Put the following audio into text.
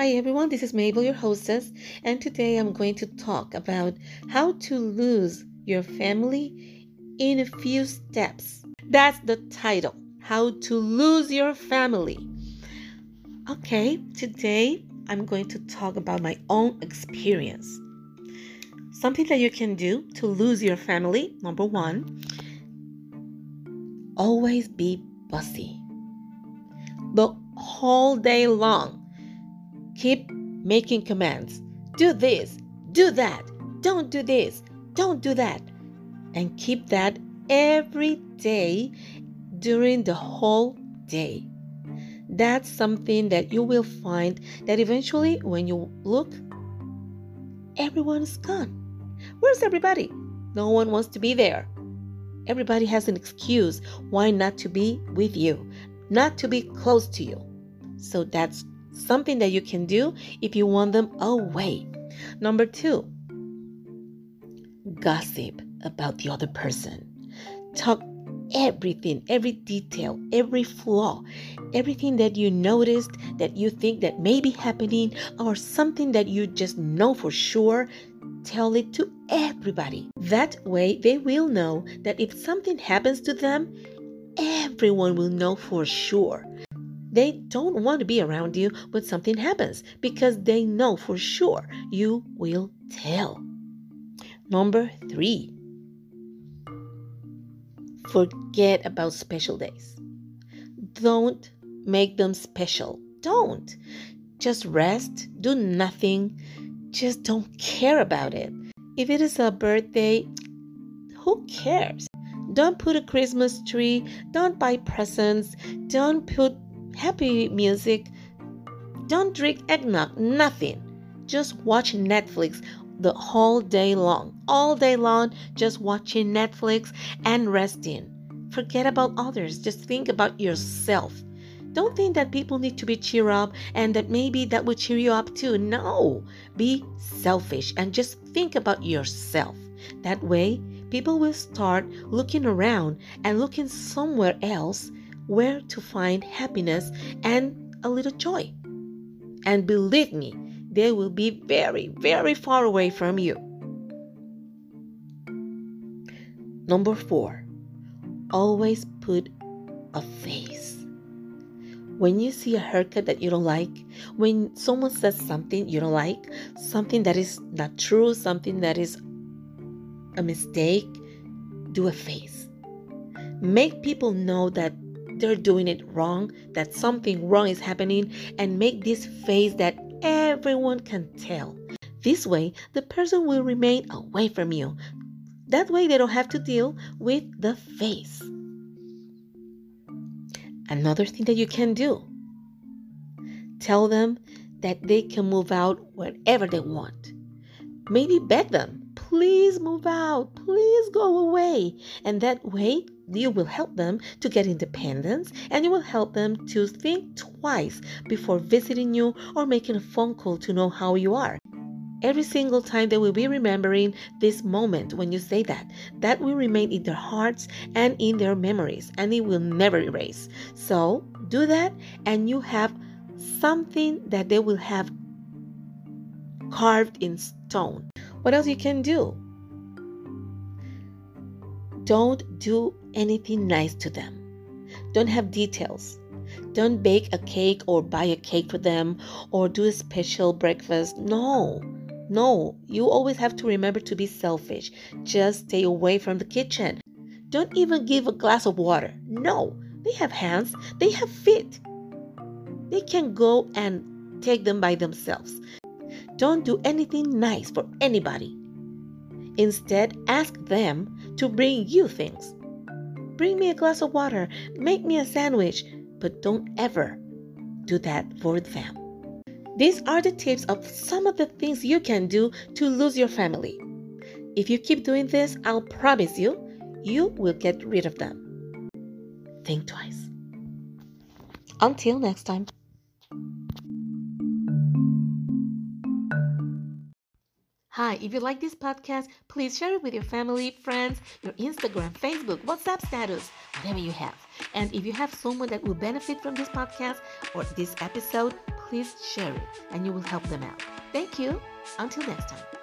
Hi everyone, this is Mabel, your hostess, and today I'm going to talk about how to lose your family in a few steps. That's the title How to Lose Your Family. Okay, today I'm going to talk about my own experience. Something that you can do to lose your family number one, always be bossy the whole day long Keep making commands. Do this, do that, don't do this, don't do that. And keep that every day during the whole day. That's something that you will find that eventually, when you look, everyone's gone. Where's everybody? No one wants to be there. Everybody has an excuse why not to be with you, not to be close to you. So that's something that you can do if you want them away. Number two, gossip about the other person. Talk everything, every detail, every flaw, everything that you noticed that you think that may be happening or something that you just know for sure. Tell it to everybody. That way, they will know that if something happens to them, everyone will know for sure. They don't want to be around you when something happens because they know for sure you will tell. Number three, forget about special days. Don't make them special. Don't. Just rest, do nothing, just don't care about it. If it is a birthday, who cares? Don't put a Christmas tree, don't buy presents, don't put happy music. Don't drink eggnog, nothing. Just watch Netflix the whole day long. All day long, just watching Netflix and resting. Forget about others. Just think about yourself. Don't think that people need to be cheer up and that maybe that will cheer you up too. No, be selfish and just think about yourself. That way, people will start looking around and looking somewhere else where to find happiness and a little joy. And believe me, they will be very, very far away from you. Number four, always put a face. When you see a haircut that you don't like, when someone says something you don't like, something that is not true, something that is a mistake, do a face. Make people know that they're doing it wrong, that something wrong is happening, and make this face that everyone can tell. This way, the person will remain away from you. That way, they don't have to deal with the face. Another thing that you can do tell them that they can move out wherever they want. Maybe beg them, please move out, please go away. And that way, you will help them to get independence and you will help them to think twice before visiting you or making a phone call to know how you are. Every single time they will be remembering this moment when you say that. That will remain in their hearts and in their memories and it will never erase. So do that and you have something that they will have carved in stone. What else you can do? Don't do anything nice to them. Don't have details. Don't bake a cake or buy a cake for them or do a special breakfast. No, no, you always have to remember to be selfish. Just stay away from the kitchen. Don't even give a glass of water. No, they have hands, they have feet. They can go and take them by themselves. Don't do anything nice for anybody. Instead, ask them to bring you things. Bring me a glass of water, make me a sandwich, but don't ever do that for them. These are the tips of some of the things you can do to lose your family. If you keep doing this, I'll promise you, you will get rid of them. Think twice. Until next time. Hi, if you like this podcast, please share it with your family, friends, your Instagram, Facebook, WhatsApp status, whatever you have. And if you have someone that will benefit from this podcast or this episode, please share it and you will help them out. Thank you. Until next time.